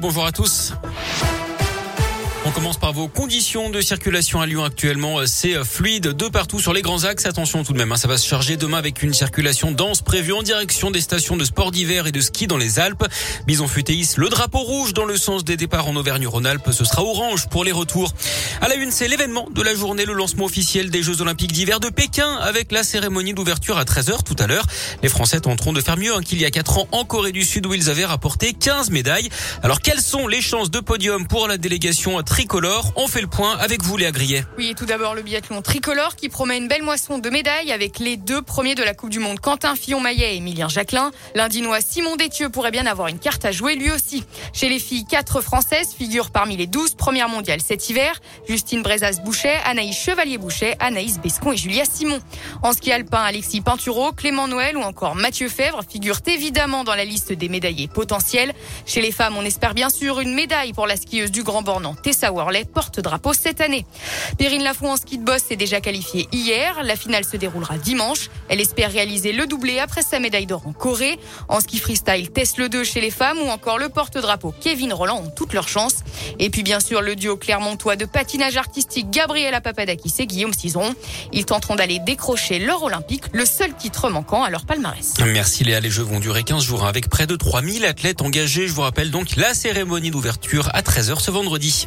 Bonjour à tous. On commence par vos conditions de circulation à Lyon actuellement. C'est fluide de partout sur les grands axes. Attention tout de même, hein, ça va se charger demain avec une circulation dense prévue en direction des stations de sport d'hiver et de ski dans les Alpes. Bison Futéis, le drapeau rouge dans le sens des départs en Auvergne-Rhône-Alpes. Ce sera orange pour les retours. À la une, c'est l'événement de la journée, le lancement officiel des Jeux Olympiques d'hiver de Pékin avec la cérémonie d'ouverture à 13h tout à l'heure. Les Français tenteront de faire mieux hein, qu'il y a 4 ans en Corée du Sud où ils avaient rapporté 15 médailles. Alors quelles sont les chances de podium pour la délégation tricolore. On fait le point avec vous, Léa Grillet. Oui, tout d'abord le biathlon tricolore qui promet une belle moisson de médailles avec les deux premiers de la Coupe du Monde, Quentin Fillon-Maillet et Emilien Jacquelin. L'Indinois Simon Détieux pourrait bien avoir une carte à jouer lui aussi. Chez les filles, quatre Françaises figurent parmi les 12 premières mondiales cet hiver. Justine Brezas-Bouchet, Anaïs Chevalier-Bouchet, Anaïs Bescon et Julia Simon. En ski alpin, Alexis Pinturo, Clément Noël ou encore Mathieu Fèvre figurent évidemment dans la liste des médaillés potentiels. Chez les femmes, on espère bien sûr une médaille pour la skieuse du Grand Bornand, Tessa Worley, porte-drapeau cette année. Perrine Lafont en ski de boss s'est déjà qualifiée hier. La finale se déroulera dimanche. Elle espère réaliser le doublé après sa médaille d'or en Corée. En ski freestyle, Tess le 2 chez les femmes ou encore le porte-drapeau Kevin Roland ont toutes leurs chances. Et puis bien sûr le duo clermontois de patinage artistique Gabriela Papadakis et Guillaume Cizeron. Ils tenteront d'aller décrocher l'or olympique, le seul titre manquant à leur palmarès. Merci Léa, les Jeux vont durer 15 jours hein, avec près de 3000 athlètes engagés. Je vous rappelle donc la cérémonie d'ouverture à 13h ce vendredi.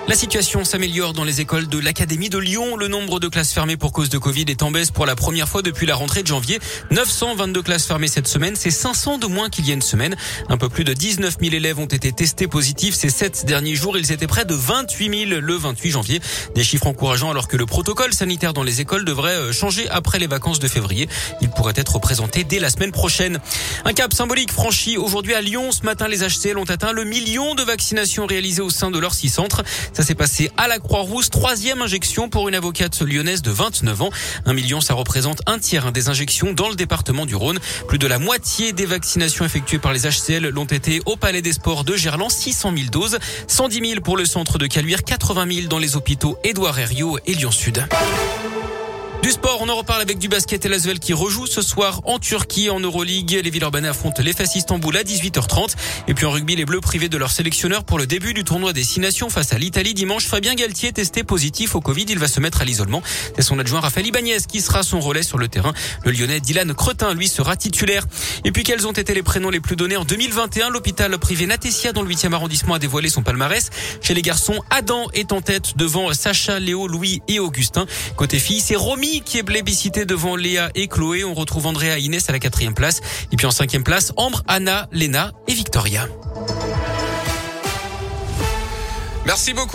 La situation s'améliore dans les écoles de l'Académie de Lyon. Le nombre de classes fermées pour cause de Covid est en baisse pour la première fois depuis la rentrée de janvier. 922 classes fermées cette semaine, c'est 500 de moins qu'il y a une semaine. Un peu plus de 19 000 élèves ont été testés positifs ces sept derniers jours. Ils étaient près de 28 000 le 28 janvier. Des chiffres encourageants alors que le protocole sanitaire dans les écoles devrait euh, changer après les vacances de février. Il pourrait être présenté dès la semaine prochaine. Un cap symbolique franchi aujourd'hui à Lyon. Ce matin, les HCL ont atteint le million de vaccinations réalisées au sein de leurs six centres. S'est passé à la Croix-Rousse. Troisième injection pour une avocate lyonnaise de 29 ans. Un million, ça représente un tiers des injections dans le département du Rhône. Plus de la moitié des vaccinations effectuées par les HCL l'ont été au Palais des Sports de Gerland. 600 000 doses. 110 000 pour le centre de Caluire. 80 000 dans les hôpitaux Édouard Herriot et Lyon Sud. Du sport, on en reparle avec du basket et l'Asvel qui rejoue ce soir en Turquie en Euroleague. Les Villeurbanais affrontent les Istanbul à 18h30. Et puis en rugby, les Bleus privés de leur sélectionneur pour le début du tournoi des Six Nations face à l'Italie dimanche. Fabien Galtier testé positif au Covid. Il va se mettre à l'isolement. C'est son adjoint Raphaël Ibanez qui sera son relais sur le terrain. Le Lyonnais Dylan Cretin, lui, sera titulaire. Et puis quels ont été les prénoms les plus donnés en 2021 L'hôpital privé Natesia dans le 8e arrondissement a dévoilé son palmarès. Chez les garçons, Adam est en tête devant Sacha, Léo, Louis et Augustin. Côté filles, c'est Romy qui est plébiscité devant Léa et Chloé. On retrouve Andrea Inès à la quatrième place. Et puis en cinquième place, Ambre, Anna, Léna et Victoria. Merci beaucoup.